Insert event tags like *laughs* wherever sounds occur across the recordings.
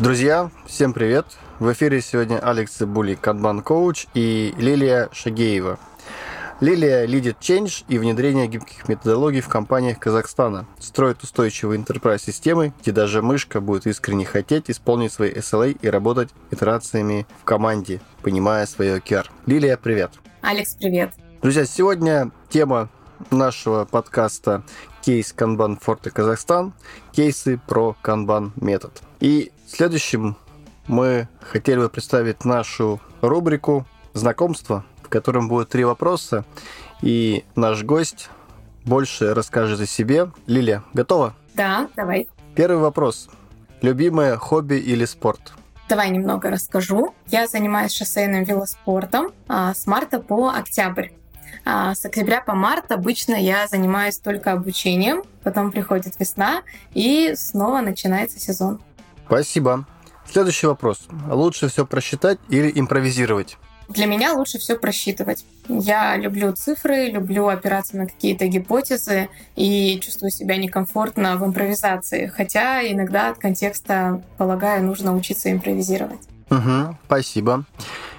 Друзья, всем привет! В эфире сегодня Алекс Цибули, Канбан Коуч и Лилия Шагеева. Лилия лидит change и внедрение гибких методологий в компаниях Казахстана. Строит устойчивые enterprise системы, где даже мышка будет искренне хотеть исполнить свои SLA и работать итерациями в команде, понимая свое OKR. Лилия, привет! Алекс, привет! Друзья, сегодня тема нашего подкаста кейс Kanban Forte Казахстан, кейсы про Kanban метод. И следующим мы хотели бы представить нашу рубрику «Знакомство», в котором будет три вопроса, и наш гость больше расскажет о себе. Лилия, готова? Да, давай. Первый вопрос. Любимое хобби или спорт? Давай немного расскажу. Я занимаюсь шоссейным велоспортом а, с марта по октябрь. А с октября по март обычно я занимаюсь только обучением, потом приходит весна и снова начинается сезон. Спасибо. Следующий вопрос. Лучше все просчитать или импровизировать? Для меня лучше все просчитывать. Я люблю цифры, люблю опираться на какие-то гипотезы и чувствую себя некомфортно в импровизации. Хотя иногда от контекста, полагаю, нужно учиться импровизировать. Угу, спасибо.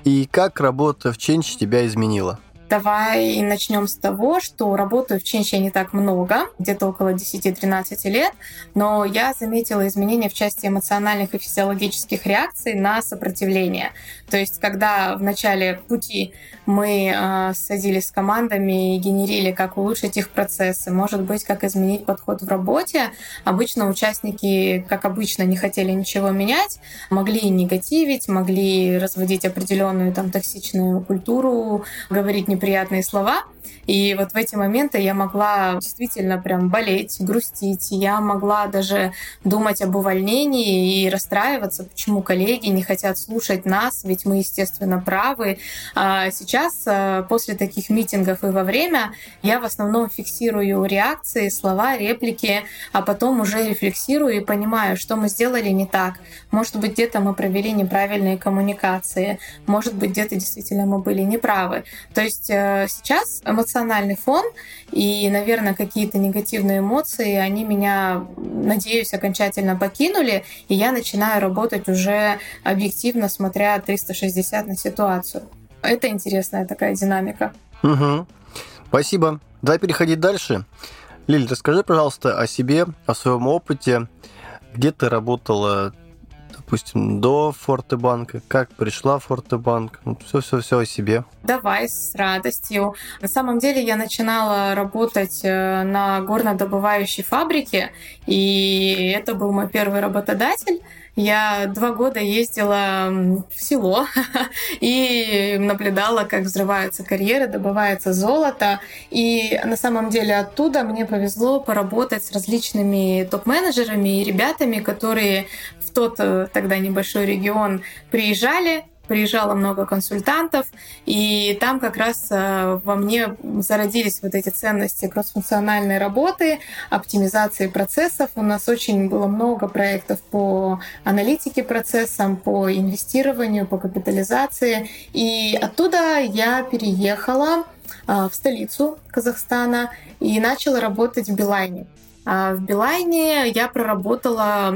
И как работа в Change тебя изменила? Давай начнем с того, что работаю в Чинче не так много, где-то около 10-13 лет, но я заметила изменения в части эмоциональных и физиологических реакций на сопротивление. То есть, когда в начале пути мы э, садились с командами и генерили, как улучшить их процессы, может быть, как изменить подход в работе, обычно участники, как обычно, не хотели ничего менять, могли негативить, могли разводить определенную там токсичную культуру, говорить неприятные слова. И вот в эти моменты я могла действительно прям болеть, грустить. Я могла даже думать об увольнении и расстраиваться, почему коллеги не хотят слушать нас, ведь мы, естественно, правы. А сейчас, э, после таких митингов и во время, я в основном фиксирую реакции, слова, реплики, а потом уже рефлексирую и понимаю, что мы сделали не так. Может быть, где-то мы провели неправильные коммуникации, может быть, где-то действительно мы были неправы. То есть э, сейчас эмоциональный фон и, наверное, какие-то негативные эмоции, они меня, надеюсь, окончательно покинули, и я начинаю работать уже объективно, смотря 360 на ситуацию. Это интересная такая динамика. Угу. Спасибо. Давай переходить дальше. Лиль, расскажи, пожалуйста, о себе, о своем опыте. Где ты работала допустим, до Фортебанка, как пришла Фортебанк, все-все-все о себе. Давай, с радостью. На самом деле я начинала работать э, на горнодобывающей фабрике, и это был мой первый работодатель. Я два года ездила в село *laughs* и наблюдала, как взрываются карьеры, добывается золото. И на самом деле оттуда мне повезло поработать с различными топ-менеджерами и ребятами, которые в тот э, тогда небольшой регион приезжали, приезжало много консультантов, и там как раз э, во мне зародились вот эти ценности кроссфункциональной работы, оптимизации процессов. У нас очень было много проектов по аналитике процессам, по инвестированию, по капитализации. И оттуда я переехала э, в столицу Казахстана и начала работать в Билайне. А в Билайне я проработала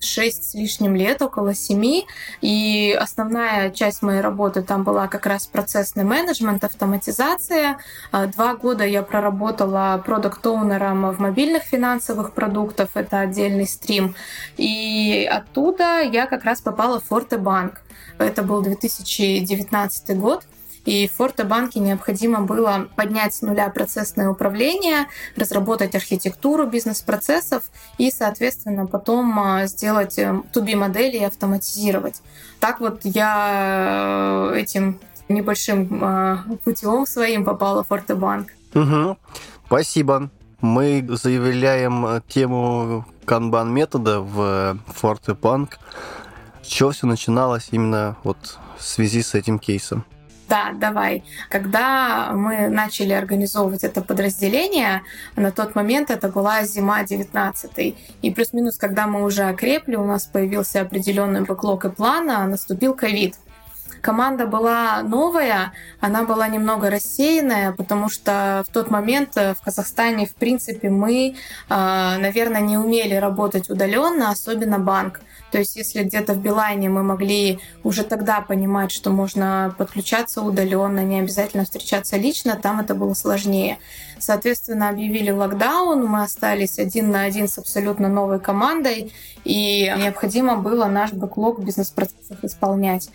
6 с лишним лет, около 7, и основная часть моей работы там была как раз процессный менеджмент, автоматизация. А два года я проработала продукт-оунером в мобильных финансовых продуктах, это отдельный стрим. И оттуда я как раз попала в Фортебанк. Это был 2019 год. И в Фортобанке необходимо было поднять с нуля процессное управление, разработать архитектуру бизнес-процессов и, соответственно, потом а, сделать 2B-модели э, и автоматизировать. Так вот я э, этим небольшим а, путем своим попала в Фортобанк. Угу. Спасибо. Мы заявляем тему канбан метода в Фортебанк. С чего все начиналось именно вот в связи с этим кейсом? Да, давай. Когда мы начали организовывать это подразделение, на тот момент это была зима 19 И плюс-минус, когда мы уже окрепли, у нас появился определенный бэклог и план, а наступил ковид. Команда была новая, она была немного рассеянная, потому что в тот момент в Казахстане, в принципе, мы, а, наверное, не умели работать удаленно, особенно банк. То есть если где-то в Билайне мы могли уже тогда понимать, что можно подключаться удаленно, не обязательно встречаться лично, там это было сложнее. Соответственно, объявили локдаун, мы остались один на один с абсолютно новой командой, и необходимо было наш бэклог бизнес-процессов исполнять.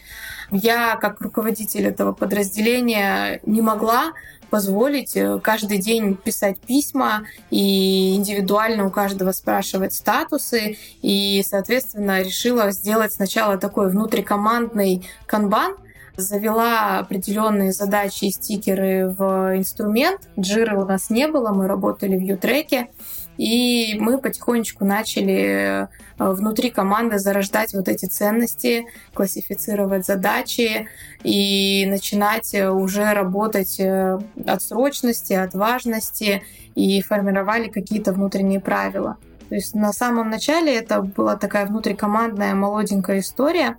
Я, как руководитель этого подразделения, не могла позволить э, каждый день писать письма и индивидуально у каждого спрашивать статусы. И, соответственно, решила сделать сначала такой внутрикомандный канбан, завела определенные задачи и стикеры в инструмент. Джиры у нас не было, мы работали в Ютреке. И мы потихонечку начали э, внутри команды зарождать вот эти ценности, классифицировать задачи и начинать э, уже работать э, от срочности, от важности и формировали какие-то внутренние правила. То есть на самом начале это была такая внутрикомандная молоденькая история,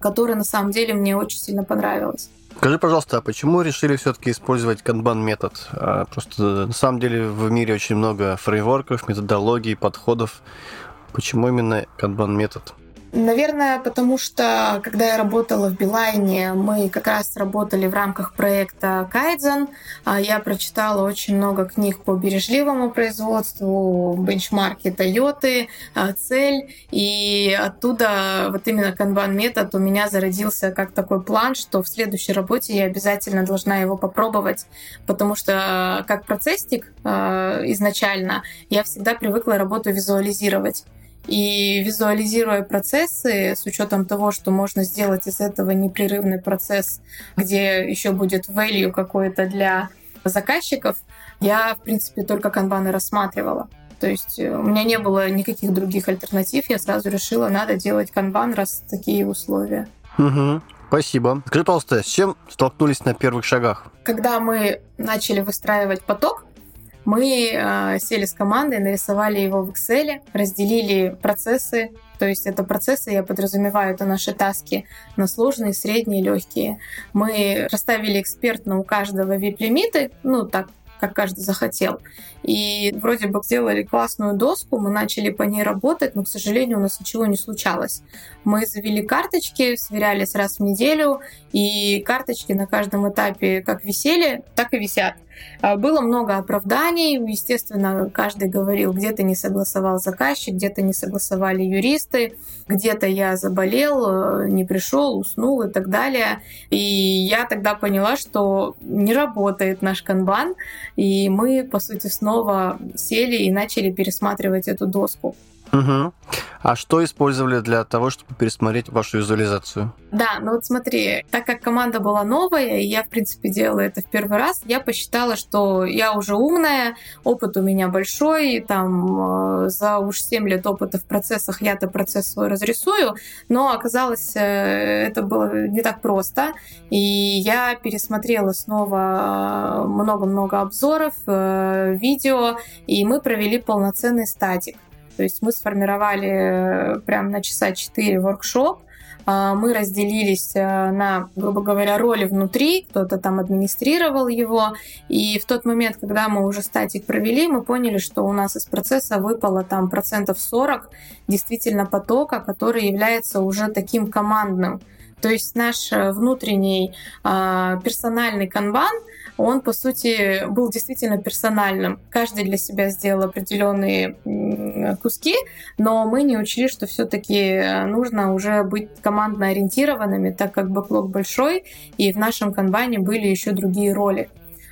которая на самом деле мне очень сильно понравилась. Скажи, пожалуйста, а почему решили все-таки использовать канбан метод? А, просто на самом деле в мире очень много фреймворков, методологий, подходов. Почему именно канбан метод? Наверное, потому что, когда я работала в Билайне, мы как раз работали в рамках проекта Кайдзен. А Я прочитала очень много книг по бережливому производству, бенчмарки Тойоты, а, цель. И оттуда вот именно канбан метод у меня зародился как такой план, что в следующей работе я обязательно должна его попробовать, потому что как процессник а, изначально я всегда привыкла работу визуализировать. И визуализируя процессы, с учетом того, что можно сделать из этого непрерывный процесс, где еще будет value какой-то для заказчиков, я, в принципе, только канбаны рассматривала. То есть э, у меня не было никаких других альтернатив, я сразу решила, надо делать канбан, раз такие условия. Угу. Спасибо. Скажи, пожалуйста, с чем столкнулись на первых шагах? Когда мы начали выстраивать поток, мы э, сели с командой, нарисовали его в Excel, разделили процессы, то есть это процессы, я подразумеваю, это наши таски на сложные, средние, легкие. Мы расставили экспертно у каждого VIP-лимиты, ну так, как каждый захотел. И вроде бы сделали классную доску, мы начали по ней работать, но, к сожалению, у нас ничего не случалось. Мы завели карточки, сверялись раз в неделю, и карточки на каждом этапе как висели, так и висят. А, было много оправданий, естественно, каждый говорил, где-то не согласовал заказчик, где-то не согласовали юристы, где-то я заболел, э, не пришел, уснул и так далее. И я тогда поняла, что не работает наш канбан, и мы, по сути, снова сели и начали пересматривать эту доску. Угу. А что использовали для того, чтобы пересмотреть вашу визуализацию? Да, ну вот смотри, так как команда была новая, и я, в принципе, делала это в первый раз, я посчитала, что я уже умная, опыт у меня большой, там э, за уж 7 лет опыта в процессах я-то процесс свой разрисую, но оказалось, э, это было не так просто, и я пересмотрела снова много-много обзоров, э, видео, и мы провели полноценный статик. То есть мы сформировали э, прям на часа 4 воркшоп, а, мы разделились э, на, грубо говоря, роли внутри, кто-то там администрировал его, и в тот момент, когда мы уже статик провели, мы поняли, что у нас из процесса выпало там процентов 40 действительно потока, который является уже таким командным. То есть наш э, внутренний а, персональный канбан — он, по сути, был действительно персональным. Каждый для себя сделал определенные куски, но мы не учли, что все-таки нужно уже быть командно ориентированными, так как бэклог большой, и в нашем канбане были еще другие роли.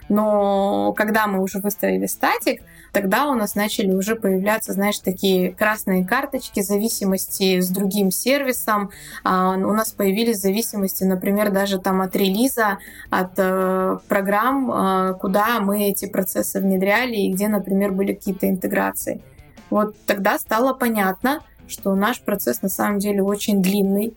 Но когда мы уже выставили статик, тогда у нас начали уже появляться, знаешь, такие красные карточки зависимости с другим сервисом. А, у нас появились зависимости, например, даже там от релиза, от э, программ, э, куда мы эти процессы внедряли и где, например, были какие-то интеграции. Вот тогда стало понятно, что наш процесс на самом деле очень длинный,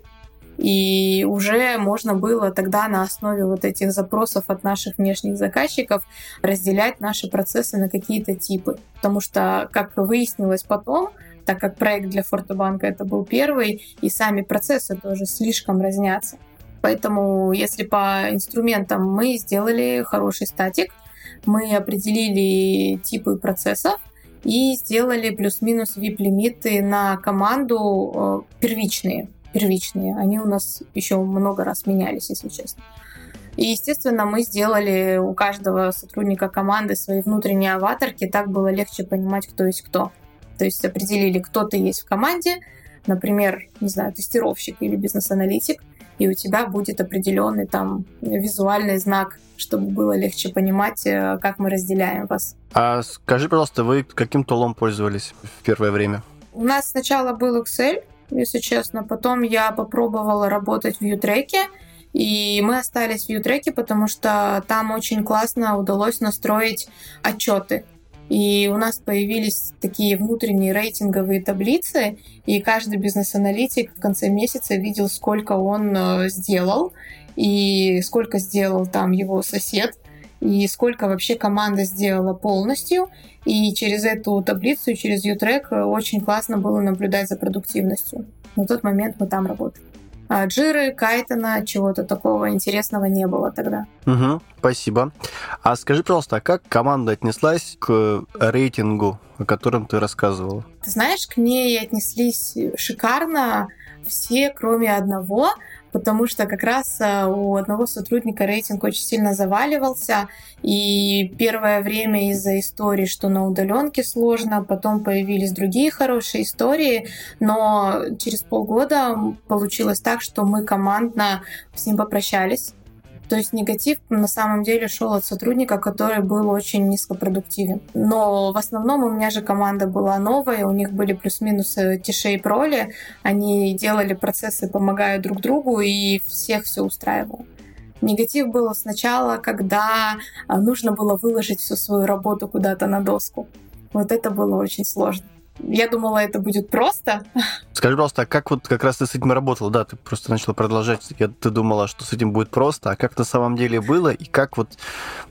и уже можно было тогда на основе вот этих запросов от наших внешних заказчиков разделять наши процессы на какие-то типы. Потому что, как выяснилось потом, так как проект для Фортобанка это был первый, и сами процессы тоже слишком разнятся. Поэтому, если по инструментам мы сделали хороший статик, мы определили типы процессов, и сделали плюс-минус VIP-лимиты на команду э, первичные. Первичные. Они у нас еще много раз менялись, если честно. И, естественно, мы сделали у каждого сотрудника команды свои внутренние аватарки, так было легче понимать, кто есть кто. То есть определили, кто ты есть в команде, например, не знаю, тестировщик или бизнес-аналитик, и у тебя будет определенный там визуальный знак, чтобы было легче понимать, э, как мы разделяем вас. А скажи, пожалуйста, вы каким тулом пользовались в первое время? У нас сначала был Excel, если честно, потом я попробовала работать в Ютреке, и мы остались в Ютреке, потому что там очень классно удалось настроить отчеты. И у нас появились такие внутренние рейтинговые таблицы, и каждый бизнес-аналитик в конце месяца видел, сколько он э, сделал, и сколько сделал там его сосед, и сколько вообще команда сделала полностью. И через эту таблицу, через U-Track очень классно было наблюдать за продуктивностью. На тот момент мы там работали. А Джиры, Кайтона, чего-то такого интересного не было тогда. Угу, спасибо. А скажи, пожалуйста, а как команда отнеслась к рейтингу, о котором ты рассказывала? Ты знаешь, к ней отнеслись шикарно все, кроме одного потому что как раз э, у одного сотрудника рейтинг очень сильно заваливался, и первое время из-за истории, что на удаленке сложно, потом появились другие хорошие истории, но через полгода получилось так, что мы командно с ним попрощались, то есть негатив на самом деле шел от сотрудника, который был очень низкопродуктивен. Но в основном у меня же команда была новая, у них были плюс-минус тише и проли, они делали процессы, помогая друг другу, и всех все устраивало. Негатив был сначала, когда а, нужно было выложить всю свою работу куда-то на доску. Вот это было очень сложно. Я думала, это будет просто. Скажи, пожалуйста, а как вот как раз ты с этим работала? Да, ты просто начала продолжать. Я, ты думала, что с этим будет просто, а как на самом деле было, и как вот,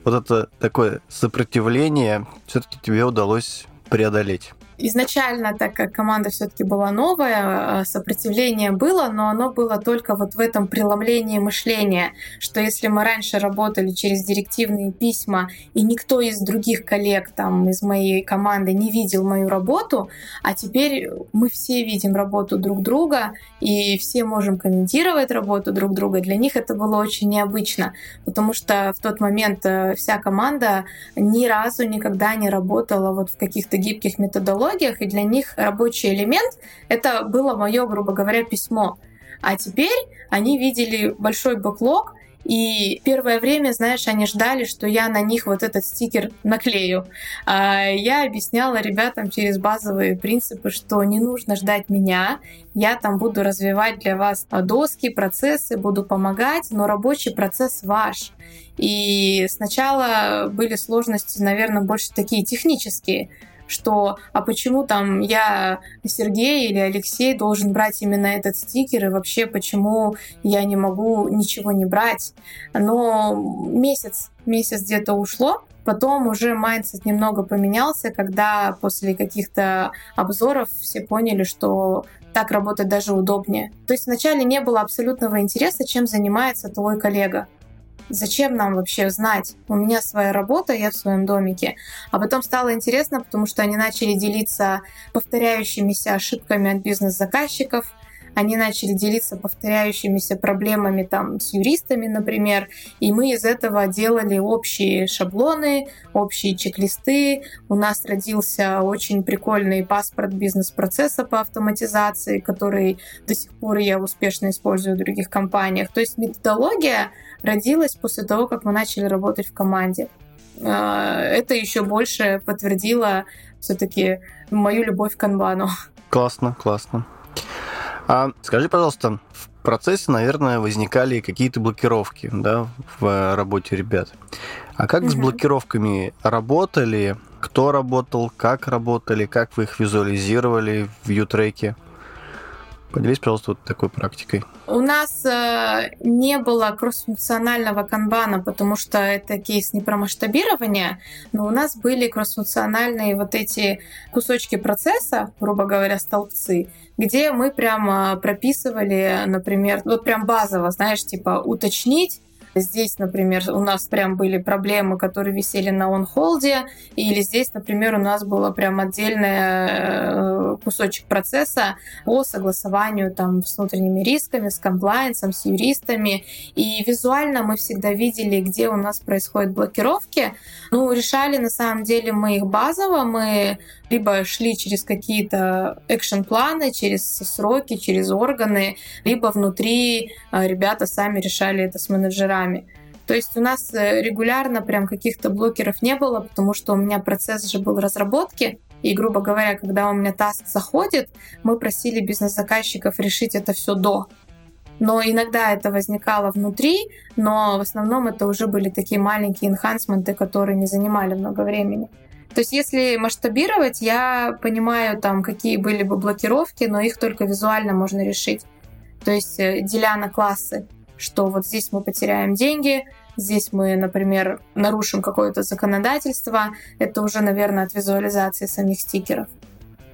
вот это такое сопротивление все-таки тебе удалось преодолеть? Изначально, так как команда все-таки была новая, э, сопротивление было, но оно было только вот в этом преломлении мышления, что если мы раньше работали через директивные письма, и никто из других коллег там из моей команды не видел мою работу, а теперь мы все видим работу друг друга, и все можем комментировать работу друг друга, для них это было очень необычно, потому что в тот момент э, вся команда ни разу никогда не работала вот в каких-то гибких методологиях, технологиях, и для них рабочий элемент — это было мое, грубо говоря, письмо. А теперь они видели большой бэклог, и первое время, знаешь, они ждали, что я на них вот этот стикер наклею. А я объясняла ребятам через базовые принципы, что не нужно ждать меня. Я там буду развивать для вас доски, процессы, буду помогать, но рабочий процесс ваш. И сначала были сложности, наверное, больше такие технические что а почему там я, Сергей или Алексей должен брать именно этот стикер, и вообще почему я не могу ничего не брать. Но месяц, месяц где-то ушло, Потом уже mindset немного поменялся, когда после каких-то обзоров все поняли, что так работать даже удобнее. То есть вначале не было абсолютного интереса, чем занимается твой коллега зачем нам вообще знать? У меня своя работа, я в своем домике. А потом стало интересно, потому что они начали делиться повторяющимися ошибками от бизнес-заказчиков, они начали делиться повторяющимися проблемами там с юристами, например, и мы из этого делали общие шаблоны, общие чек-листы. У нас родился очень прикольный паспорт бизнес-процесса по автоматизации, который до сих пор я успешно использую в других компаниях. То есть методология родилась после того, как мы начали работать в команде. А, это еще больше подтвердило все-таки мою любовь к канбану. Классно, классно. А скажи, пожалуйста, в процессе, наверное, возникали какие-то блокировки да, в работе ребят. А как угу. с блокировками работали? Кто работал, как работали, как вы их визуализировали в Ютреке? Поделись, пожалуйста, вот такой практикой. У нас э, не было кроссфункционального канбана, потому что это кейс не про масштабирование, но у нас были кроссфункциональные вот эти кусочки процесса, грубо говоря, столбцы, где мы прямо прописывали, например, вот прям базово, знаешь, типа уточнить, Здесь, например, у нас прям были проблемы, которые висели на он-холде, или здесь, например, у нас было прям отдельный э, кусочек процесса по согласованию там с внутренними рисками, с комплайенсом, с юристами. И визуально мы всегда видели, где у нас происходят блокировки. Ну, решали на самом деле мы их базово, мы либо шли через какие-то экшен-планы, через сроки, через органы, либо внутри э, ребята сами решали это с менеджерами. То есть у нас э, регулярно прям каких-то блокеров не было, потому что у меня процесс же был разработки, и, грубо говоря, когда у меня таск заходит, мы просили бизнес-заказчиков решить это все до. Но иногда это возникало внутри, но в основном это уже были такие маленькие энхансменты, которые не занимали много времени. То есть если масштабировать, я понимаю, там, какие были бы блокировки, но их только визуально можно решить. То есть э, деля на классы, что вот здесь мы потеряем деньги, здесь мы, например, нарушим какое-то законодательство, это уже, наверное, от визуализации самих стикеров.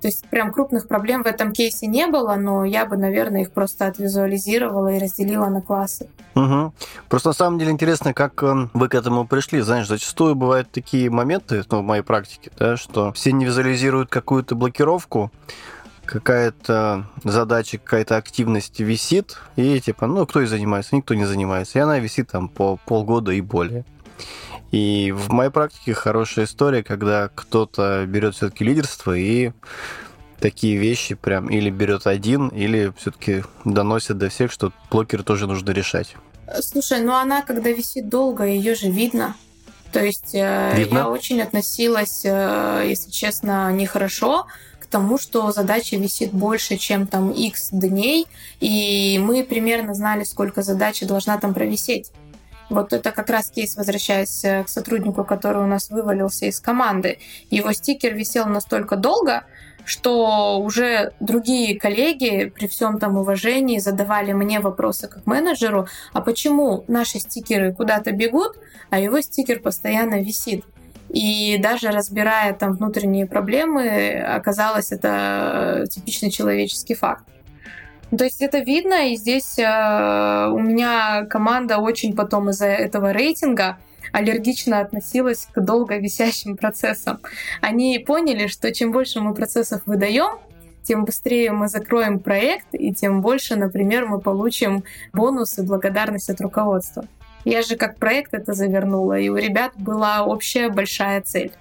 То есть прям крупных проблем в этом кейсе не было, но я бы, наверное, их просто отвизуализировала и разделила на классы. Угу. Просто на самом деле интересно, как эм, вы к этому пришли. Знаешь, зачастую бывают такие моменты, ну, в моей практике, да, что все не визуализируют какую-то блокировку, какая-то задача, какая-то активность висит, и типа, ну, кто и занимается, никто не занимается. И она висит там по полгода и более. И в моей практике хорошая история, когда кто-то берет все-таки лидерство и такие вещи прям или берет один, или все-таки доносит до всех, что блокер тоже нужно решать. Слушай, ну она, когда висит долго, ее же видно. То есть э, видно? я очень относилась, э, если честно, нехорошо к тому, что задача висит больше, чем там X дней, и мы примерно знали, сколько задача должна там провисеть. Вот это как раз кейс, возвращаясь э, к сотруднику, который у нас вывалился из команды. Его стикер висел настолько долго, что уже другие коллеги при всем там уважении задавали мне вопросы как менеджеру, а почему наши стикеры куда-то бегут, а его стикер постоянно висит. И даже разбирая там внутренние проблемы, оказалось это типичный человеческий факт. То есть это видно, и здесь э, у меня команда очень потом из-за этого рейтинга аллергично относилась к долго висящим процессам. Они поняли, что чем больше мы процессов выдаем, тем быстрее мы закроем проект, и тем больше, например, мы получим бонус и благодарность от руководства. Я же как проект это завернула, и у ребят была общая большая цель.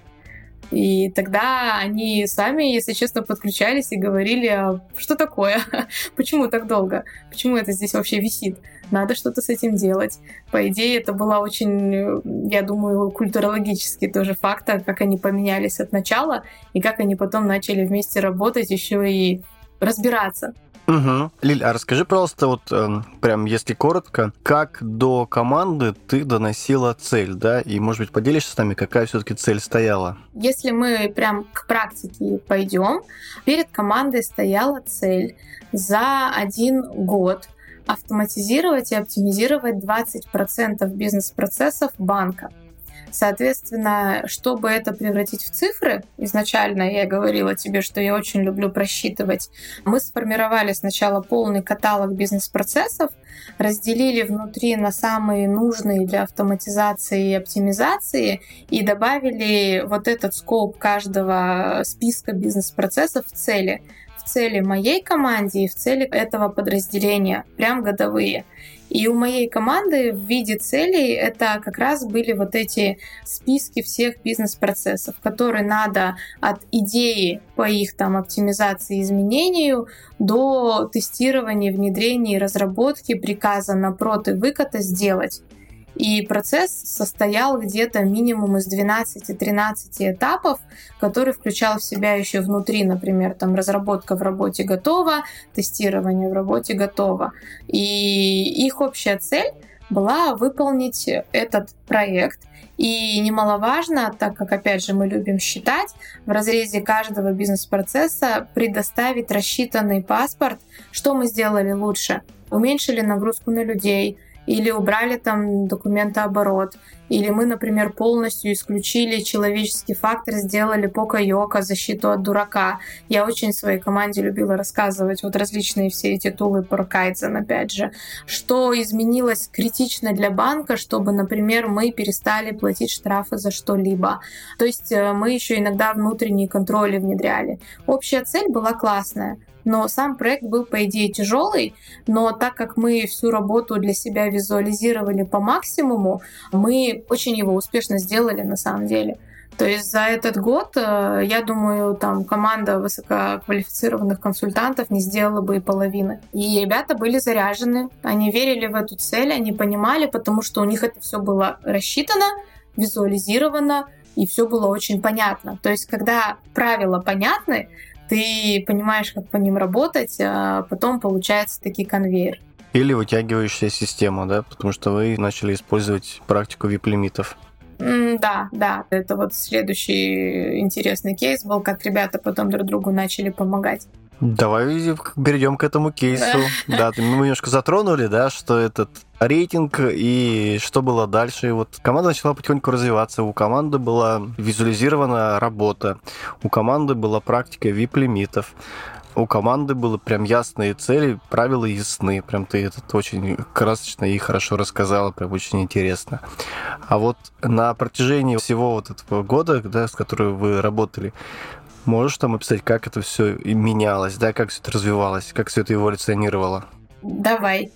И тогда они сами, если честно, подключались и говорили, а что такое? *laughs* Почему так долго? Почему это здесь вообще висит? Надо что-то с этим делать. По идее, это была очень, я думаю, культурологический тоже фактор, как они поменялись от начала и как они потом начали вместе работать еще и разбираться Угу. Лиль, а расскажи, пожалуйста, вот э, прям если коротко, как до команды ты доносила цель, да, и, может быть, поделишься с нами, какая все-таки цель стояла? Если мы прям к практике пойдем, перед командой стояла цель за один год автоматизировать и оптимизировать 20% бизнес-процессов банка. Соответственно, чтобы это превратить в цифры, изначально я говорила тебе, что я очень люблю просчитывать, мы сформировали сначала полный каталог бизнес-процессов, разделили внутри на самые нужные для автоматизации и оптимизации и добавили вот этот скоп каждого списка бизнес-процессов в цели цели моей команде и в цели этого подразделения, прям годовые. И у моей команды в виде целей это как раз были вот эти списки всех бизнес-процессов, которые надо от идеи по их там оптимизации и изменению до тестирования, внедрения и разработки приказа на прот и выката сделать. И процесс состоял где-то минимум из 12-13 этапов, который включал в себя еще внутри, например, там разработка в работе готова, тестирование в работе готово. И их общая цель была выполнить этот проект. И немаловажно, так как, опять же, мы любим считать, в разрезе каждого бизнес-процесса предоставить рассчитанный паспорт, что мы сделали лучше. Уменьшили нагрузку на людей, или убрали там документооборот, или мы, например, полностью исключили человеческий фактор, сделали пока-йока, защиту от дурака. Я очень своей команде любила рассказывать вот различные все эти тулы про кайдзен, опять же. Что изменилось критично для банка, чтобы, например, мы перестали платить штрафы за что-либо. То есть э, мы еще иногда внутренние контроли внедряли. Общая цель была классная но сам проект был, по идее, тяжелый, но так как мы всю работу для себя визуализировали по максимуму, мы очень его успешно сделали на самом деле. То есть за этот год, э, я думаю, там команда высококвалифицированных консультантов не сделала бы и половины. И ребята были заряжены, они верили в эту цель, они понимали, потому что у них это все было рассчитано, визуализировано, и все было очень понятно. То есть, когда правила понятны, ты понимаешь, как по ним работать, а потом получается такие конвейер. Или вытягивающая система, да, потому что вы начали использовать практику вип-лимитов. Да, да, это вот следующий интересный кейс был, как ребята потом друг другу начали помогать. Давай перейдем к этому кейсу. *laughs* Да, мы немножко затронули, да, что этот рейтинг и что было дальше. И вот команда начала потихоньку развиваться. У команды была визуализирована работа, у команды была практика VIP-лимитов, у команды было прям ясные цели, правила ясны. Прям ты это очень красочно и хорошо рассказала, прям очень интересно. А вот на протяжении всего вот этого года, да, с которым вы работали, Можешь там описать, как это все менялось, да, как все это развивалось, как все это эволюционировало? Давай.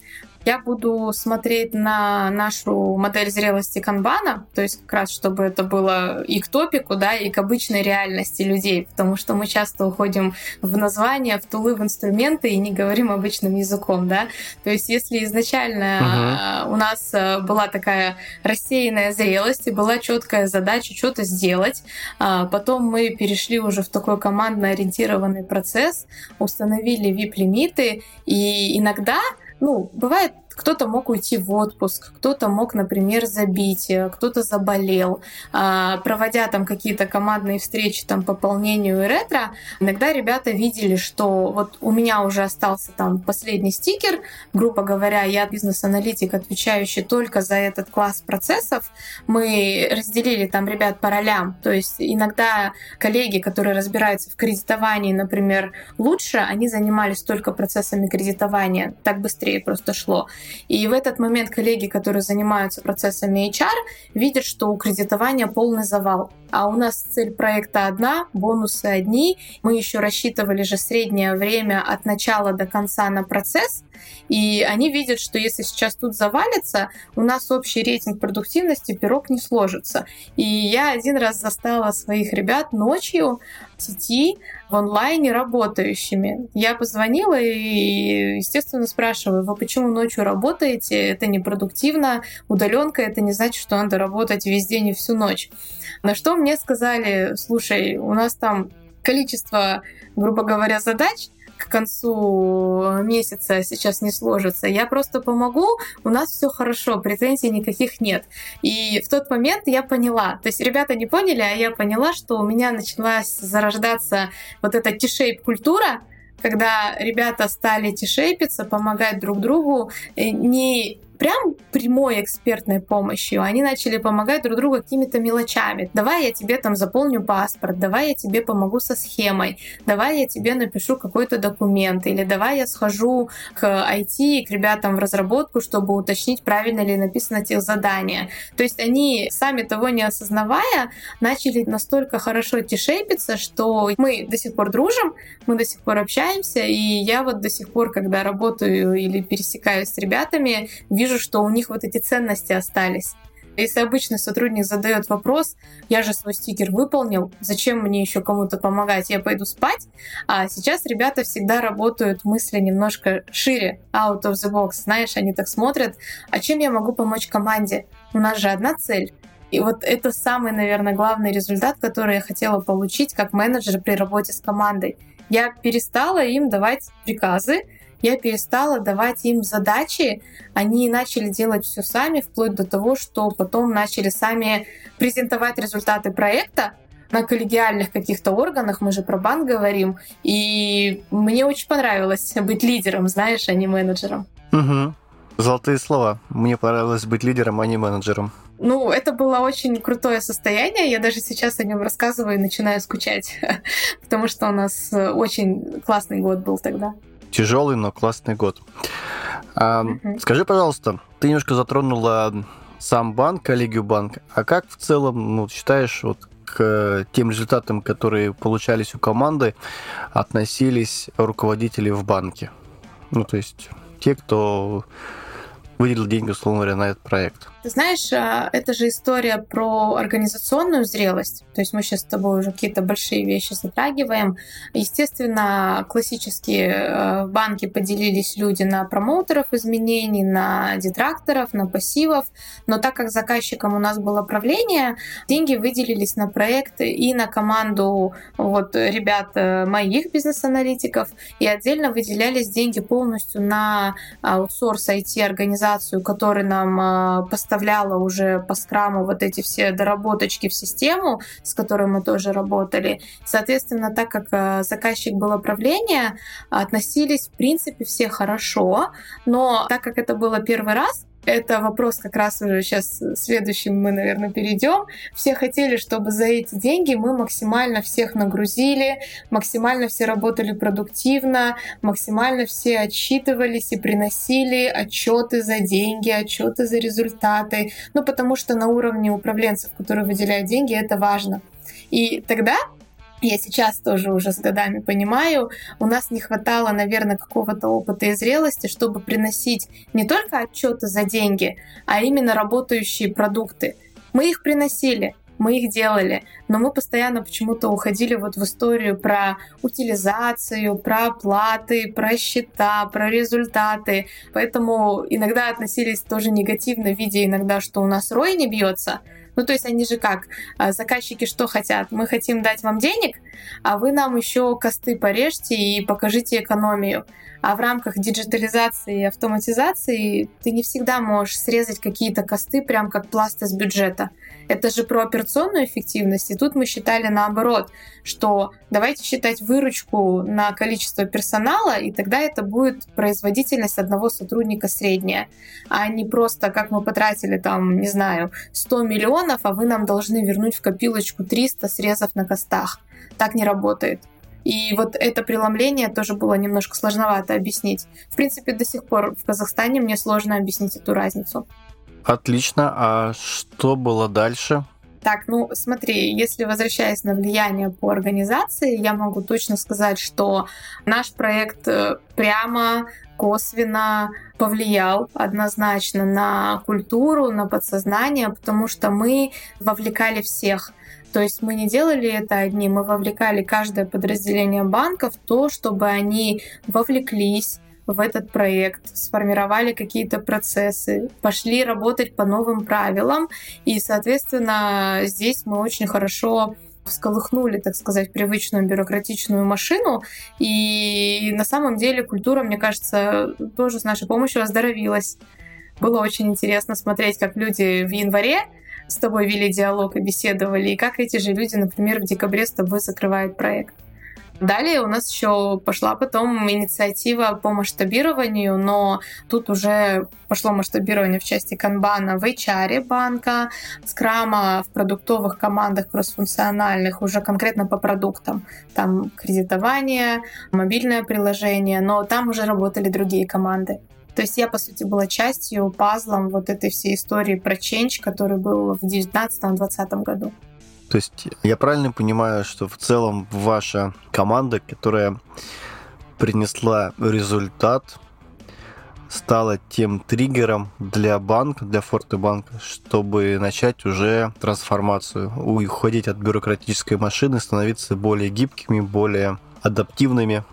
Я буду смотреть на нашу модель зрелости канбана, то есть как раз чтобы это было и к топику, да, и к обычной реальности людей, потому что мы часто уходим в названия, в тулы, в инструменты и не говорим обычным языком, да. То есть если изначально uh-huh. у нас э, была такая рассеянная зрелость и была четкая задача что-то сделать, а потом мы перешли уже в такой командно ориентированный процесс, установили VIP-лимиты, и иногда ну, бывает кто-то мог уйти в отпуск, кто-то мог, например, забить, э, кто-то заболел. А, проводя там какие-то командные встречи там пополнению и ретро, иногда ребята видели, что вот у меня уже остался там последний стикер, грубо говоря, я бизнес-аналитик, отвечающий только за этот класс процессов. Мы разделили там ребят по ролям, то есть иногда коллеги, которые разбираются в кредитовании, например, лучше, они занимались только процессами кредитования, так быстрее просто шло. И в этот момент коллеги, которые занимаются процессами HR, видят, что у кредитования полный завал. А у нас цель проекта одна, бонусы одни. Мы еще рассчитывали же среднее время от начала до конца на процесс. И они видят, что если сейчас тут завалится, у нас общий рейтинг продуктивности пирог не сложится. И я один раз застала своих ребят ночью в сети в онлайне работающими. Я позвонила и, естественно, спрашиваю, вы почему ночью работаете? Это непродуктивно. Удаленка это не значит, что надо работать весь день и всю ночь. На что мне сказали, слушай, у нас там количество, грубо говоря, задач к концу месяца сейчас не сложится. Я просто помогу, у нас все хорошо, претензий никаких нет. И в тот момент я поняла, то есть ребята не поняли, а я поняла, что у меня началась зарождаться вот эта T-shape культура, когда ребята стали тишейпиться, помогать друг другу, э, не прям прямой экспертной помощью, они начали помогать друг другу какими-то мелочами. Давай я тебе там заполню паспорт, давай я тебе помогу со схемой, давай я тебе напишу какой-то документ, или давай я схожу к IT, к ребятам в разработку, чтобы уточнить, правильно ли написано тех задания. То есть они, сами того не осознавая, начали настолько хорошо тишейпиться, что мы до сих пор дружим, мы до сих пор общаемся, и я вот до сих пор, когда работаю или пересекаюсь с ребятами, вижу вижу, что у них вот эти ценности остались. Если обычный сотрудник задает вопрос, я же свой стикер выполнил, зачем мне еще кому-то помогать, я пойду спать. А сейчас ребята всегда работают мысли немножко шире, out of the box. Знаешь, они так смотрят, а чем я могу помочь команде? У нас же одна цель. И вот это самый, наверное, главный результат, который я хотела получить как менеджер при работе с командой. Я перестала им давать приказы, я перестала давать им задачи, они начали делать все сами, вплоть до того, что потом начали сами презентовать результаты проекта, на коллегиальных каких-то органах, мы же про банк говорим, и мне очень понравилось быть лидером, знаешь, а не менеджером. Угу. Золотые слова. Мне понравилось быть лидером, а не менеджером. Ну, это было очень крутое состояние. Я даже сейчас о нем рассказываю и начинаю скучать, *laughs* потому что у нас очень классный год был тогда. Тяжелый, но классный год. А, uh Скажи, пожалуйста, ты немножко затронула сам банк, коллегию банка. А как в целом ну, считаешь, вот к тем результатам, которые получались у команды, относились руководители в банке? Ну, то есть те, кто выделил деньги, условно говоря, на этот проект. Ты знаешь, а, это же история про организационную зрелость. То есть мы сейчас с тобой уже какие-то большие вещи затрагиваем. Естественно, классические э, банки поделились люди на промоутеров изменений, на детракторов, на пассивов. Но так как заказчиком у нас было правление, деньги выделились на проекты и на команду вот, ребят э, моих бизнес-аналитиков. И отдельно выделялись деньги полностью на аутсорс IT-организацию, который нам поставлял вставляла уже по скраму вот эти все доработочки в систему, с которой мы тоже работали. Соответственно, так как э, заказчик был управление, относились в принципе все хорошо, но так как это было первый раз, это вопрос как раз уже сейчас следующим мы, наверное, перейдем. Все хотели, чтобы за эти деньги мы максимально всех нагрузили, максимально все работали продуктивно, максимально все отчитывались и приносили отчеты за деньги, отчеты за результаты. Ну, потому что на уровне управленцев, которые выделяют деньги, это важно. И тогда я сейчас тоже уже с годами понимаю, у нас не хватало, наверное, какого-то опыта и зрелости, чтобы приносить не только отчеты за деньги, а именно работающие продукты. Мы их приносили, мы их делали, но мы постоянно почему-то уходили вот в историю про утилизацию, про оплаты, про счета, про результаты. Поэтому иногда относились тоже негативно, видя иногда, что у нас рой не бьется, ну, то есть они же как? А, заказчики что хотят? Мы хотим дать вам денег, а вы нам еще косты порежьте и покажите экономию. А в рамках диджитализации и автоматизации ты не всегда можешь срезать какие-то косты прям как пласт из бюджета. Это же про операционную эффективность. И тут мы считали наоборот, что давайте считать выручку на количество персонала, и тогда это будет производительность одного сотрудника средняя, а не просто, как мы потратили там, не знаю, 100 миллионов, а вы нам должны вернуть в копилочку 300 срезов на костах. Так не работает. И вот это преломление тоже было немножко сложновато объяснить. В принципе, до сих пор в Казахстане мне сложно объяснить эту разницу. Отлично. А что было дальше? Так, ну смотри, если возвращаясь на влияние по организации, я могу точно сказать, что наш проект э, прямо косвенно повлиял однозначно на культуру, на подсознание, потому что мы вовлекали всех. То есть мы не делали это одни, мы вовлекали каждое подразделение банка в то, чтобы они вовлеклись, в этот проект, сформировали какие-то процессы, пошли работать по новым правилам, и, соответственно, здесь мы очень хорошо всколыхнули, так сказать, привычную бюрократичную машину. И на самом деле культура, мне кажется, тоже с нашей помощью оздоровилась. Было очень интересно смотреть, как люди в январе с тобой вели диалог и беседовали, и как эти же люди, например, в декабре с тобой закрывают проект. Далее у нас еще пошла потом инициатива по масштабированию, но тут уже пошло масштабирование в части канбана в HR банка, скрама в продуктовых командах кроссфункциональных уже конкретно по продуктам. Там кредитование, мобильное приложение, но там уже работали другие команды. То есть я, по сути, была частью, пазлом вот этой всей истории про change, который был в 2019-2020 году. То есть я правильно понимаю, что в целом ваша команда, которая принесла результат, стала тем триггером для банка, для Форте банка, чтобы начать уже трансформацию, уходить от бюрократической машины, становиться более гибкими, более адаптивными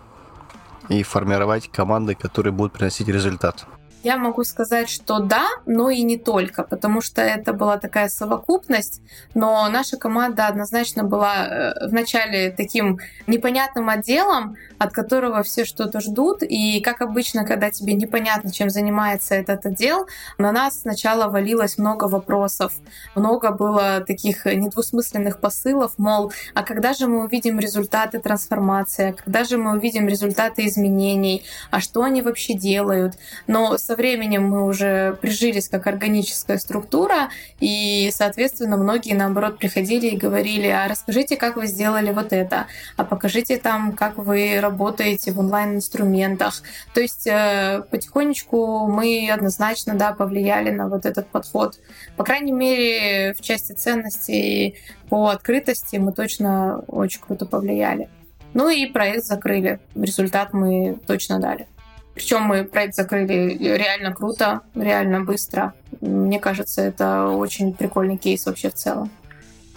и формировать команды, которые будут приносить результат. Я могу сказать, что да, но и не только, потому что это была такая совокупность, но наша команда однозначно была э, вначале таким непонятным отделом, от которого все что-то ждут, и как обычно, когда тебе непонятно, чем занимается этот отдел, на нас сначала валилось много вопросов, много было таких недвусмысленных посылов, мол, а когда же мы увидим результаты трансформации, когда же мы увидим результаты изменений, а что они вообще делают, но с со временем мы уже прижились как органическая структура, и, соответственно, многие, наоборот, приходили и говорили, а расскажите, как вы сделали вот это, а покажите там, как вы работаете в онлайн-инструментах. То есть э, потихонечку мы однозначно, да, повлияли на вот этот подход. По крайней мере, в части ценностей по открытости мы точно очень круто повлияли. Ну и проект закрыли. Результат мы точно дали. Причем мы проект закрыли реально круто, реально быстро. Мне кажется, это очень прикольный кейс вообще в целом.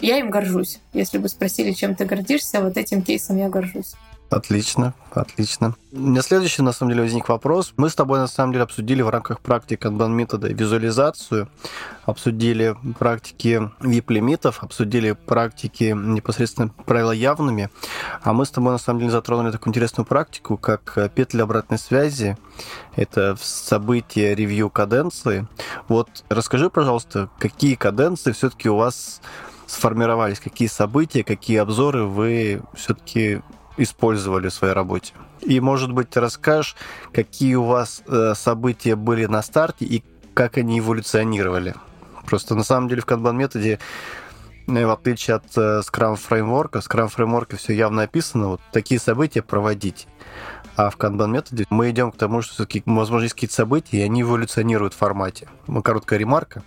Я им горжусь. Если бы спросили, чем ты гордишься, вот этим кейсом я горжусь. Отлично, отлично. У меня следующий, на самом деле, возник вопрос. Мы с тобой, на самом деле, обсудили в рамках практики канбан метода визуализацию, обсудили практики VIP-лимитов, обсудили практики непосредственно правила явными, а мы с тобой, на самом деле, затронули такую интересную практику, как петли обратной связи. Это событие ревью каденции. Вот расскажи, пожалуйста, какие каденции все-таки у вас сформировались, какие события, какие обзоры вы все-таки использовали в своей работе. И, может быть, расскажешь, какие у вас э, события были на старте и как они эволюционировали. Просто на самом деле в Kanban методе э, в отличие от э, Scrum фреймворка, в Scrum фреймворке все явно описано, вот такие события проводить. А в Kanban методе мы идем к тому, что все-таки, возможно, есть какие-то события, и они эволюционируют в формате. Короткая ремарка.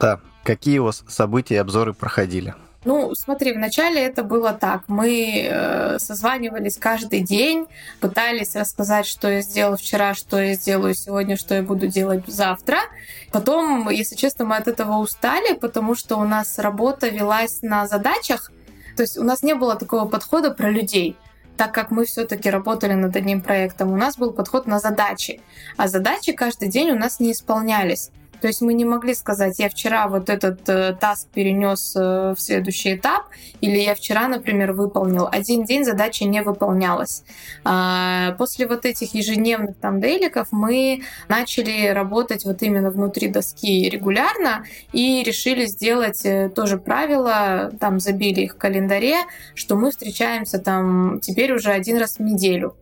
Да, какие у вас события и обзоры проходили? Ну, смотри, вначале это было так. Мы э, созванивались каждый день, пытались рассказать, что я сделал вчера, что я сделаю сегодня, что я буду делать завтра. Потом, если честно, мы от этого устали, потому что у нас работа велась на задачах. То есть у нас не было такого подхода про людей так как мы все-таки работали над одним проектом, у нас был подход на задачи, а задачи каждый день у нас не исполнялись. То есть мы не могли сказать, я вчера вот этот э, таск перенес э, в следующий этап, или я вчера, например, выполнил. Один день задача не выполнялась. А, после вот этих ежедневных там дейликов мы начали работать вот именно внутри доски регулярно и решили сделать э, тоже правило, там забили их в календаре, что мы встречаемся там теперь уже один раз в неделю.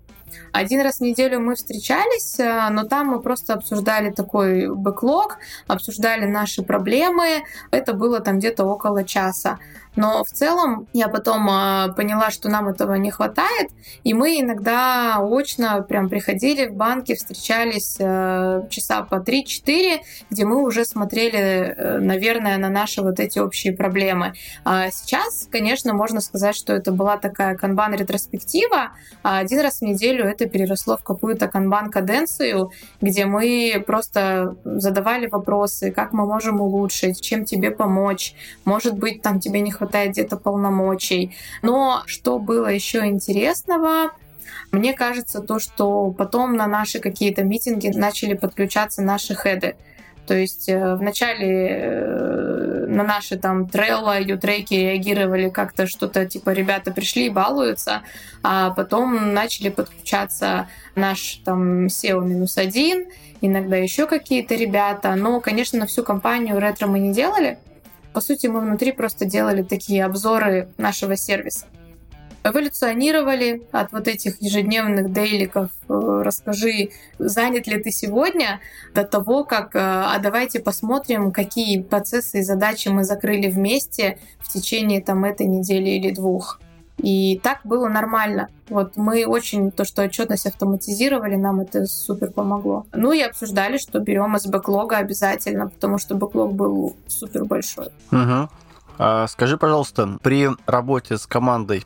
Один раз в неделю мы встречались, э, но там мы просто обсуждали такой бэклог, обсуждали наши проблемы. Это было там где-то около часа. Но в целом я потом а, поняла, что нам этого не хватает, и мы иногда очно прям приходили в банки, встречались э, часа по 3-4, где мы уже смотрели, э, наверное, на наши вот эти общие проблемы. А сейчас, конечно, можно сказать, что это была такая канбан-ретроспектива, а один раз в неделю это переросло в какую-то канбан-каденцию, где мы просто задавали вопросы, как мы можем улучшить, чем тебе помочь, может быть, там тебе не хватает хватает где-то полномочий. Но что было еще интересного, мне кажется, то, что потом на наши какие-то митинги начали подключаться наши хеды. То есть э, вначале э, на наши там Trello, ютреки реагировали как-то что-то типа ребята пришли и балуются, а потом начали подключаться наш там SEO минус один, иногда еще какие-то ребята. Но, конечно, на всю компанию ретро мы не делали, по сути, мы внутри просто делали такие обзоры нашего сервиса. Эволюционировали от вот этих ежедневных дейликов э, «расскажи, занят ли ты сегодня» до того, как э, «а давайте посмотрим, какие процессы и задачи мы закрыли вместе в течение там, этой недели или двух». И так было нормально. Вот мы очень то, что отчетность автоматизировали, нам это супер помогло. Ну и обсуждали, что берем из бэклога обязательно, потому что бэклог был супер большой. Угу. А, скажи, пожалуйста, при работе с командой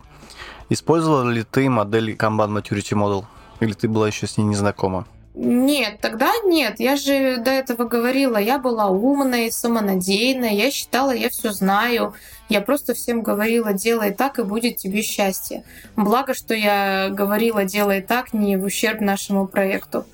использовал ли ты модель Kanban Maturity Model? Или ты была еще с ней не знакома? Нет, тогда нет. Я же до этого говорила, я была умной, самонадеянной, я считала, я все знаю. Я просто всем говорила, делай так, и будет тебе счастье. Благо, что я говорила, делай так, не в ущерб нашему проекту.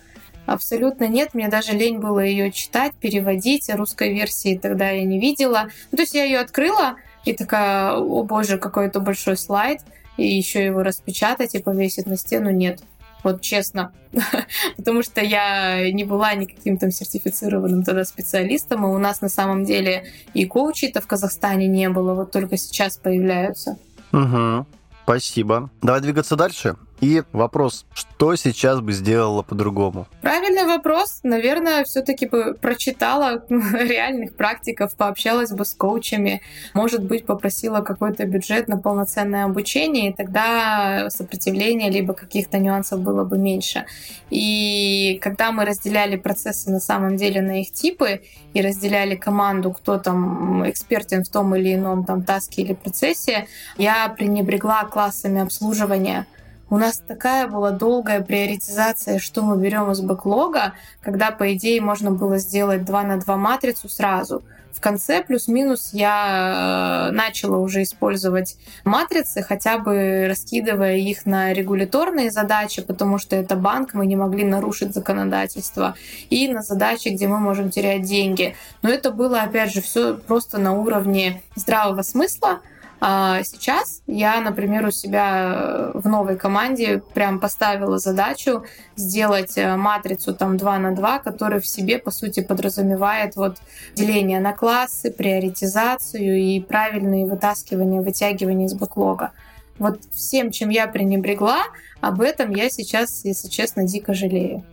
Абсолютно нет, мне даже лень было ее читать, переводить, русской версии тогда я не видела. Ну, то есть я ее открыла и такая, о боже, какой-то большой слайд, и еще его распечатать и повесить на стену, нет вот честно, *laughs* потому что я не была никаким там сертифицированным тогда специалистом, и у нас на самом деле и коучей-то в Казахстане не было, вот только сейчас появляются. Угу. Спасибо. Давай двигаться дальше. И вопрос, что сейчас бы сделала по-другому? Правильный вопрос. Наверное, все-таки бы прочитала *laughs* реальных практиков, пообщалась бы с коучами, может быть, попросила какой-то бюджет на полноценное обучение, и тогда сопротивления либо каких-то нюансов было бы меньше. И когда мы разделяли процессы на самом деле на их типы и разделяли команду, кто там экспертен в том или ином там таске или процессе, я пренебрегла классами обслуживания. У нас такая была долгая приоритизация, что мы берем из бэклога, когда, по идее, можно было сделать 2 на 2 матрицу сразу. В конце плюс-минус я э, начала уже использовать матрицы, хотя бы раскидывая их на регуляторные задачи, потому что это банк, мы не могли нарушить законодательство, и на задачи, где мы можем терять деньги. Но это было, опять же, все просто на уровне здравого смысла, а сейчас я, например, у себя э, в новой команде прям поставила задачу сделать э, матрицу там 2 на 2, которая в себе, по сути, подразумевает вот деление на классы, приоритизацию и правильные вытаскивания, вытягивания из бэклога. Вот всем, чем я пренебрегла, об этом я сейчас, если честно, дико жалею.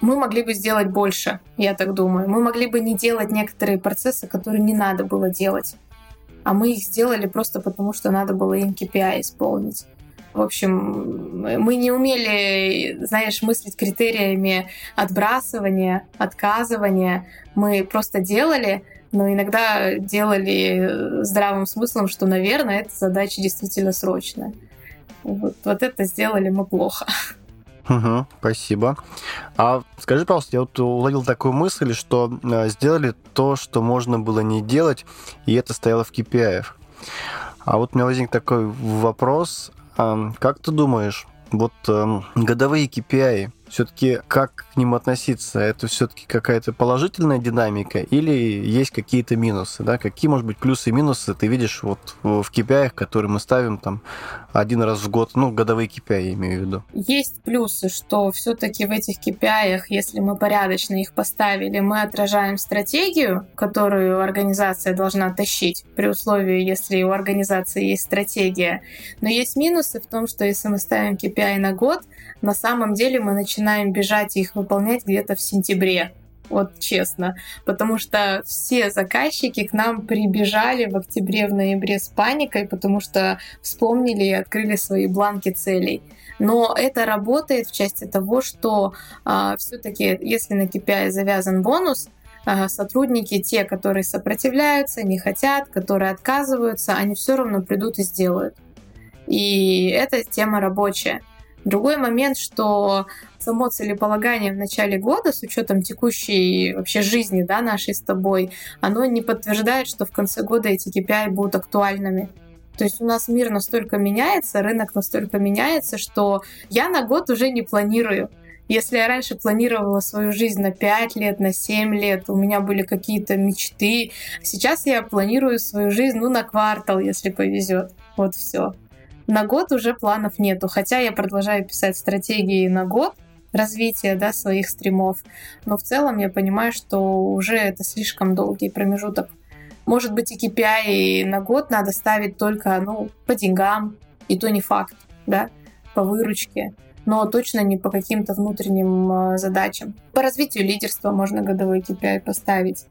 Мы могли бы сделать больше, я так думаю. Мы могли бы не делать некоторые процессы, которые не надо было делать а мы их сделали просто потому, что надо было им KPI исполнить. В общем, мы не умели, знаешь, мыслить критериями отбрасывания, отказывания. Мы просто делали, но иногда делали здравым смыслом, что, наверное, эта задача действительно срочная. Вот, вот это сделали мы плохо. Угу, спасибо. А скажи, пожалуйста, я вот уловил такую мысль, что э, сделали то, что можно было не делать, и это стояло в KPI. А вот у меня возник такой вопрос. Как ты думаешь, вот э, годовые KPI, все-таки как к ним относиться? Это все-таки какая-то положительная динамика или есть какие-то минусы? Да? Какие, может быть, плюсы и минусы ты видишь вот в KPI, которые мы ставим там один раз в год, ну, годовые KPI я имею в виду? Есть плюсы, что все-таки в этих KPI, если мы порядочно их поставили, мы отражаем стратегию, которую организация должна тащить, при условии, если у организации есть стратегия. Но есть минусы в том, что если мы ставим KPI на год, на самом деле мы начинаем бежать и их выполнять где-то в сентябре. Вот честно. Потому что все заказчики к нам прибежали в октябре, в ноябре с паникой, потому что вспомнили и открыли свои бланки целей. Но это работает в части того, что а, все-таки, если на KPI завязан бонус, а, сотрудники, те, которые сопротивляются, не хотят, которые отказываются, они все равно придут и сделают. И эта тема рабочая. Другой момент, что само целеполагание в начале года с учетом текущей вообще жизни да, нашей с тобой, оно не подтверждает, что в конце года эти KPI будут актуальными. То есть у нас мир настолько меняется, рынок настолько меняется, что я на год уже не планирую. Если я раньше планировала свою жизнь на 5 лет, на 7 лет, у меня были какие-то мечты, сейчас я планирую свою жизнь ну, на квартал, если повезет. Вот все. На год уже планов нету, хотя я продолжаю писать стратегии на год развития да, своих стримов, но в целом я понимаю, что уже это слишком долгий промежуток. Может быть, и KPI на год надо ставить только ну, по деньгам, и то не факт, да, по выручке, но точно не по каким-то внутренним э, задачам. По развитию лидерства можно годовой KPI поставить,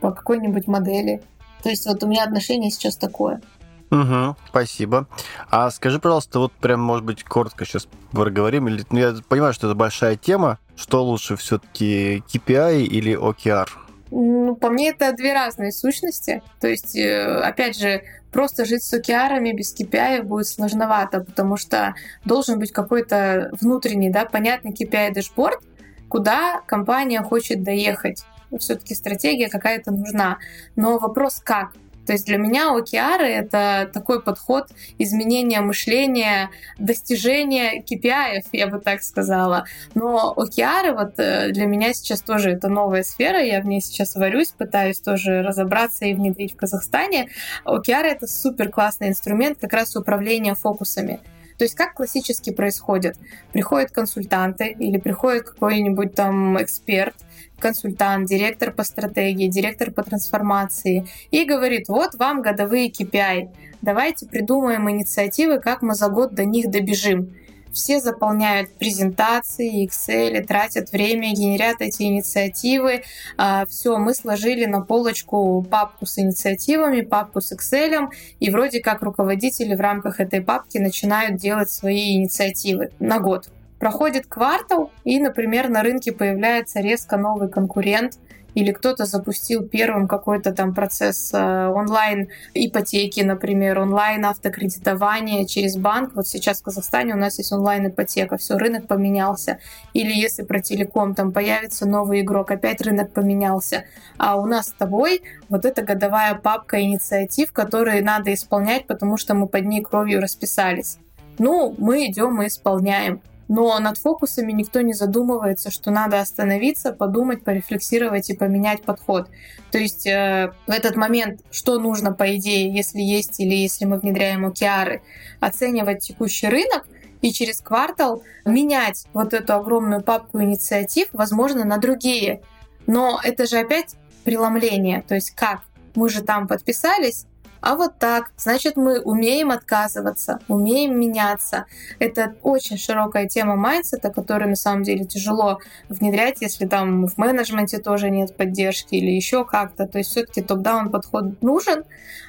по какой-нибудь модели. То есть вот у меня отношение сейчас такое – Угу, спасибо. А скажи, пожалуйста, вот прям, может быть, коротко сейчас проговорим. Или, ну, я понимаю, что это большая тема. Что лучше все-таки KPI или OKR? Ну, по мне, это две разные сущности. То есть, э, опять же, просто жить с OKR без KPI будет сложновато, потому что должен быть какой-то внутренний, да, понятный KPI-дэшборд, куда компания хочет доехать. Все-таки стратегия какая-то нужна. Но вопрос как? То есть для меня OKR — это такой подход изменения мышления, достижения KPI, я бы так сказала. Но OKR вот э, для меня сейчас тоже это новая сфера, я в ней сейчас варюсь, пытаюсь тоже разобраться и внедрить в Казахстане. OKR — это супер классный инструмент как раз управления фокусами. То есть как классически происходит? Приходят консультанты или приходит какой-нибудь там эксперт, консультант, директор по стратегии, директор по трансформации и говорит, вот вам годовые KPI, давайте придумаем инициативы, как мы за год до них добежим. Все заполняют презентации, Excel, тратят время, генерят эти инициативы. А, Все, мы сложили на полочку папку с инициативами, папку с Excel, и вроде как руководители в рамках этой папки начинают делать свои инициативы на год. Проходит квартал, и, например, на рынке появляется резко новый конкурент, или кто-то запустил первым какой-то там процесс э, онлайн ипотеки, например, онлайн автокредитования через банк. Вот сейчас в Казахстане у нас есть онлайн ипотека, все, рынок поменялся. Или если про телеком, там появится новый игрок, опять рынок поменялся. А у нас с тобой вот эта годовая папка инициатив, которые надо исполнять, потому что мы под ней кровью расписались. Ну, мы идем и исполняем. Но над фокусами никто не задумывается, что надо остановиться, подумать, порефлексировать и поменять подход. То есть э, в этот момент, что нужно, по идее, если есть или если мы внедряем OKR, оценивать текущий рынок и через квартал менять вот эту огромную папку инициатив, возможно, на другие. Но это же опять преломление. То есть как? Мы же там подписались, а вот так, значит, мы умеем отказываться, умеем меняться. Это очень широкая тема майндсета, которую на самом деле тяжело внедрять, если там в менеджменте тоже нет поддержки или еще как-то. То есть все-таки top-down подход нужен,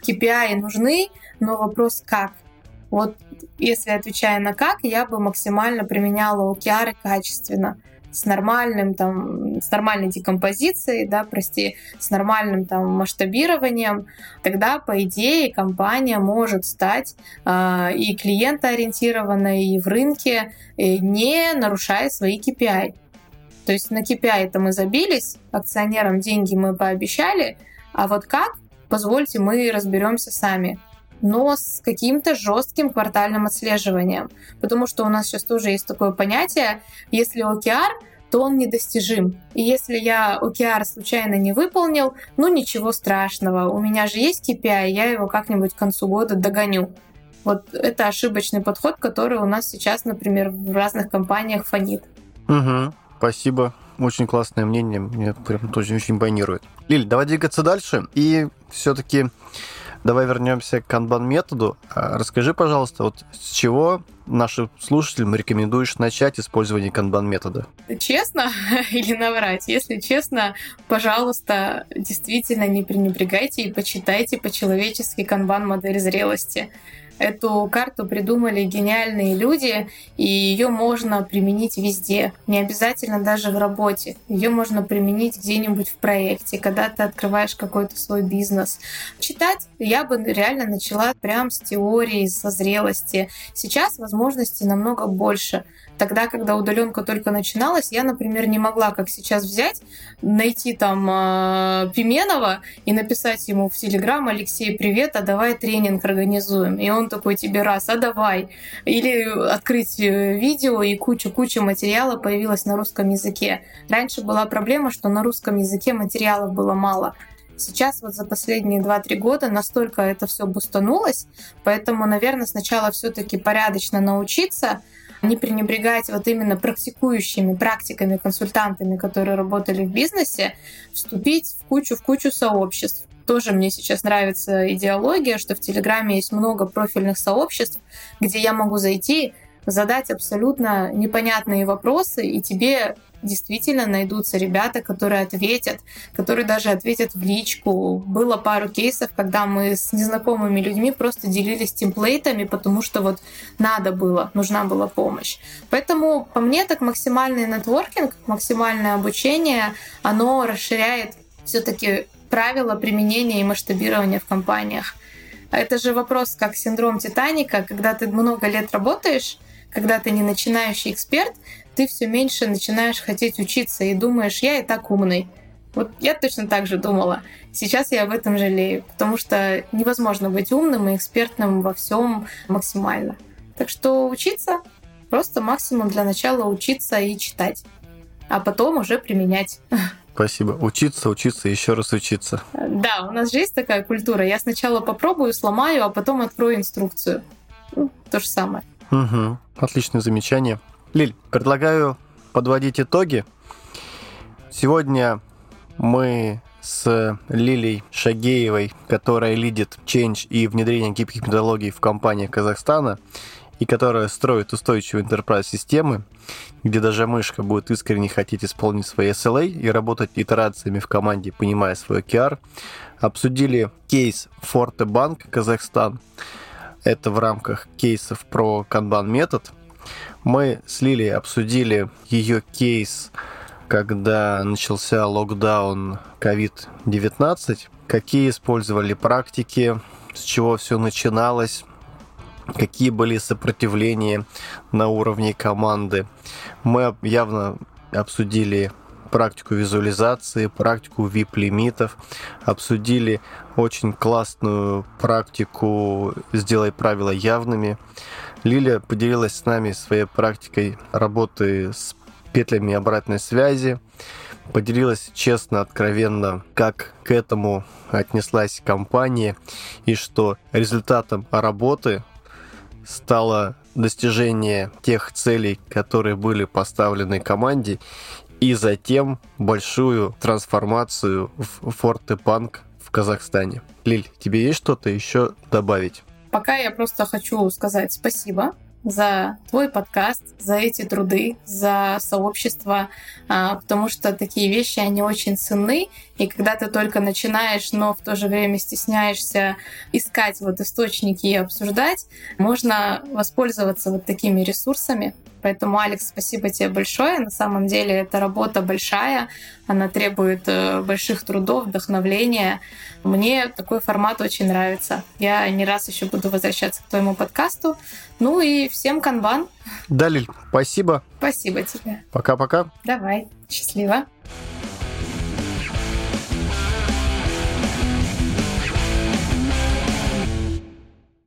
KPI нужны, но вопрос как. Вот если отвечая на как, я бы максимально применяла OKR качественно с нормальным там, с нормальной декомпозицией, да, прости, с нормальным там масштабированием, тогда, по идее, компания может стать э, и клиентоориентированной, и в рынке, и не нарушая свои KPI. То есть на KPI это мы забились, акционерам деньги мы пообещали, а вот как, позвольте, мы разберемся сами но с каким-то жестким квартальным отслеживанием. Потому что у нас сейчас тоже есть такое понятие, если OKR, то он недостижим. И если я OKR случайно не выполнил, ну ничего страшного, у меня же есть KPI, я его как-нибудь к концу года догоню. Вот это ошибочный подход, который у нас сейчас, например, в разных компаниях фонит. Угу, спасибо. Очень классное мнение, мне прям тоже очень импонирует. Лиль, давай двигаться дальше. И все-таки Давай вернемся к канбан-методу. А, расскажи, пожалуйста, вот с чего нашим слушателям рекомендуешь начать использование канбан-метода? Честно *laughs* или наврать? Если честно, пожалуйста, действительно не пренебрегайте и почитайте по-человечески канбан-модель зрелости. Эту карту придумали гениальные люди, и ее можно применить везде. Не обязательно даже в работе. Ее можно применить где-нибудь в проекте, когда ты открываешь какой-то свой бизнес. Читать я бы реально начала прям с теории, со зрелости. Сейчас возможностей намного больше. Тогда, когда удаленка только начиналась, я, например, не могла, как сейчас, взять, найти там э, Пименова и написать ему в Телеграм, Алексей, привет, а давай тренинг организуем. И он такой тебе раз, а давай. Или открыть э, видео и кучу-кучу материала появилась на русском языке. Раньше была проблема, что на русском языке материалов было мало. Сейчас вот за последние 2-3 года настолько это все бустанулось, поэтому, наверное, сначала все-таки порядочно научиться, не пренебрегать вот именно практикующими практиками, консультантами, которые работали в бизнесе, вступить в кучу, в кучу сообществ. Тоже мне сейчас нравится идеология, что в Телеграме есть много профильных сообществ, где я могу зайти, задать абсолютно непонятные вопросы, и тебе действительно найдутся ребята, которые ответят, которые даже ответят в личку. Было пару кейсов, когда мы с незнакомыми людьми просто делились темплейтами, потому что вот надо было, нужна была помощь. Поэтому по мне так максимальный нетворкинг, максимальное обучение, оно расширяет все-таки правила применения и масштабирования в компаниях. Это же вопрос как синдром Титаника, когда ты много лет работаешь, когда ты не начинающий эксперт, ты все меньше начинаешь хотеть учиться и думаешь, я и так умный. Вот я точно так же думала. Сейчас я об этом жалею, потому что невозможно быть умным и экспертным во всем максимально. Так что учиться, просто максимум для начала учиться и читать, а потом уже применять. Спасибо. Учиться, учиться, еще раз учиться. Да, у нас же есть такая культура. Я сначала попробую, сломаю, а потом открою инструкцию. Ну, то же самое. Угу. Отличное замечание. Лиль, предлагаю подводить итоги. Сегодня мы с Лилией Шагеевой, которая лидит change и внедрение гибких методологий в компании Казахстана, и которая строит устойчивые enterprise-системы, где даже мышка будет искренне хотеть исполнить свои SLA и работать итерациями в команде, понимая свой OKR, обсудили кейс Forte Bank Казахстан. Это в рамках кейсов про Kanban метод. Мы с Лилией обсудили ее кейс, когда начался локдаун COVID-19, какие использовали практики, с чего все начиналось, какие были сопротивления на уровне команды. Мы явно обсудили практику визуализации, практику VIP-лимитов, обсудили очень классную практику «Сделай правила явными». Лилия поделилась с нами своей практикой работы с петлями обратной связи, поделилась честно, откровенно, как к этому отнеслась компания и что результатом работы стало достижение тех целей, которые были поставлены команде, и затем большую трансформацию в Форте-Банк в Казахстане. Лиль, тебе есть что-то еще добавить? Пока я просто хочу сказать спасибо за твой подкаст, за эти труды, за сообщество, а, потому что такие вещи, они очень ценны, и когда ты только начинаешь, но в то же время стесняешься искать вот источники и обсуждать, можно воспользоваться вот такими ресурсами. Поэтому, Алекс, спасибо тебе большое. На самом деле эта работа большая, она требует э, больших трудов, вдохновления. Мне такой формат очень нравится. Я не раз еще буду возвращаться к твоему подкасту. Ну и всем канбан. Далиль, спасибо. Спасибо тебе. Пока-пока. Давай. Счастливо.